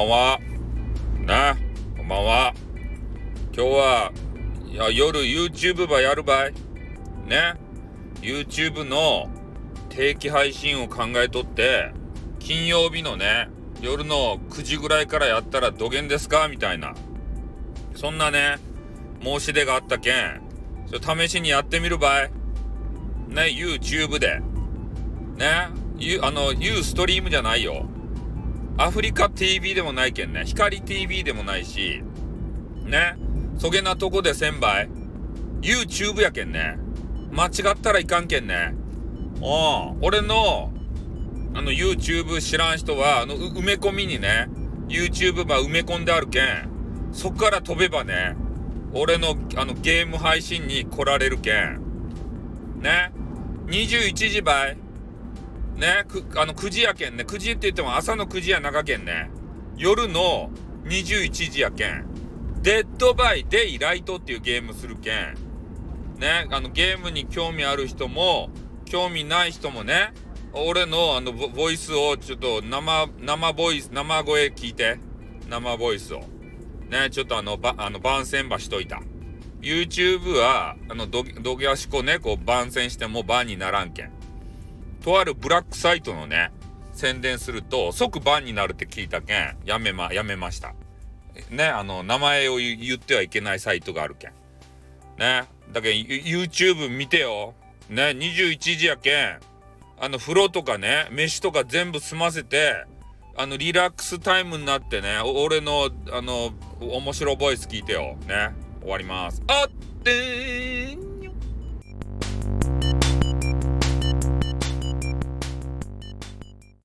んは。ね、こんばんは。今日は、いや、夜 YouTube ばやるばい。ね。YouTube の定期配信を考えとって、金曜日のね、夜の9時ぐらいからやったらどげんですか？みたいな。そんなね、申し出があったけん、それ試しにやってみるばい。ね、YouTube で。ね、ゆあの、ユーストリームじゃないよ。アフリカ TV でもないけんね。光 TV でもないし、ね。そげなとこで千倍。YouTube やけんね。間違ったらいかんけんね。おん。俺の、あの YouTube 知らん人は、あの、埋め込みにね、YouTube ば埋め込んであるけん、そっから飛べばね、俺のあのゲーム配信に来られるけん。ね。21時ばい。ね、く、あの、9時やけんね。9時って言っても朝の9時やなかけんね。夜の21時やけん。デッドバイデイライトっていうゲームするけん。ね、あの、ゲームに興味ある人も、興味ない人もね、俺のあのボ、ボイスをちょっと生、生ボイス、生声聞いて。生ボイスを。ね、ちょっとあの、ば、あの、番宣ばしといた。YouTube は、あの、ど、どぎゃしこね、こう番宣しても番にならんけん。とあるブラックサイトのね、宣伝すると即バンになるって聞いたけん、やめま、やめました。ね、あの、名前を言ってはいけないサイトがあるけん。ね、だけど YouTube 見てよ。ね、21時やけん、あの、風呂とかね、飯とか全部済ませて、あの、リラックスタイムになってね、俺の、あの、面白ボイス聞いてよ。ね、終わります。あってー